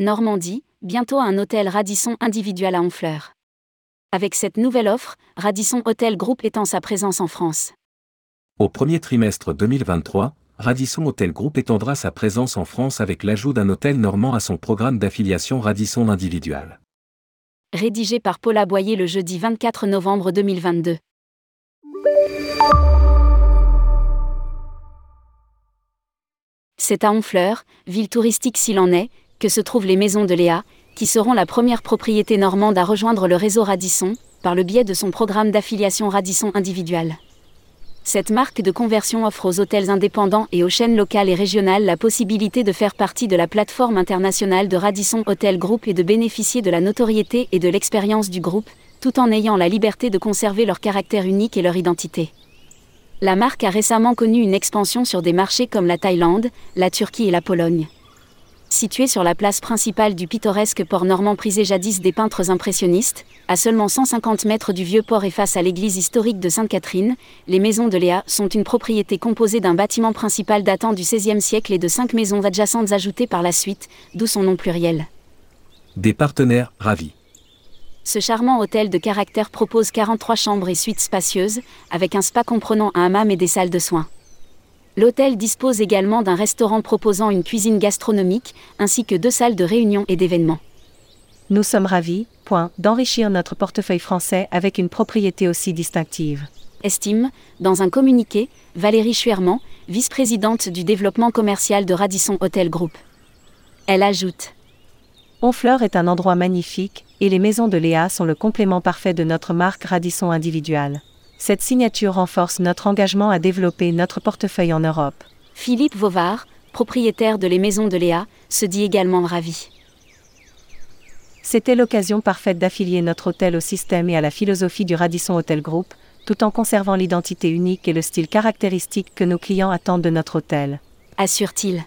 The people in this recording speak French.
Normandie, bientôt un hôtel Radisson individuel à Honfleur. Avec cette nouvelle offre, Radisson Hotel Group étend sa présence en France. Au premier trimestre 2023, Radisson Hotel Group étendra sa présence en France avec l'ajout d'un hôtel normand à son programme d'affiliation Radisson individuel. Rédigé par Paula Boyer le jeudi 24 novembre 2022. C'est à Honfleur, ville touristique s'il en est, que se trouvent les maisons de Léa, qui seront la première propriété normande à rejoindre le réseau Radisson, par le biais de son programme d'affiliation Radisson individuel. Cette marque de conversion offre aux hôtels indépendants et aux chaînes locales et régionales la possibilité de faire partie de la plateforme internationale de Radisson Hotel Group et de bénéficier de la notoriété et de l'expérience du groupe, tout en ayant la liberté de conserver leur caractère unique et leur identité. La marque a récemment connu une expansion sur des marchés comme la Thaïlande, la Turquie et la Pologne. Située sur la place principale du pittoresque port normand prisé jadis des peintres impressionnistes, à seulement 150 mètres du vieux port et face à l'église historique de Sainte-Catherine, les maisons de Léa sont une propriété composée d'un bâtiment principal datant du XVIe siècle et de cinq maisons adjacentes ajoutées par la suite, d'où son nom pluriel. Des partenaires ravis. Ce charmant hôtel de caractère propose 43 chambres et suites spacieuses, avec un spa comprenant un hammam et des salles de soins. L'hôtel dispose également d'un restaurant proposant une cuisine gastronomique, ainsi que deux salles de réunion et d'événements. Nous sommes ravis, point, d'enrichir notre portefeuille français avec une propriété aussi distinctive. Estime, dans un communiqué, Valérie Chuerman, vice-présidente du développement commercial de Radisson Hotel Group. Elle ajoute Honfleur est un endroit magnifique, et les maisons de Léa sont le complément parfait de notre marque Radisson individuelle. Cette signature renforce notre engagement à développer notre portefeuille en Europe. Philippe Vauvard, propriétaire de les maisons de Léa, se dit également ravi. C'était l'occasion parfaite d'affilier notre hôtel au système et à la philosophie du Radisson Hotel Group, tout en conservant l'identité unique et le style caractéristique que nos clients attendent de notre hôtel. Assure-t-il.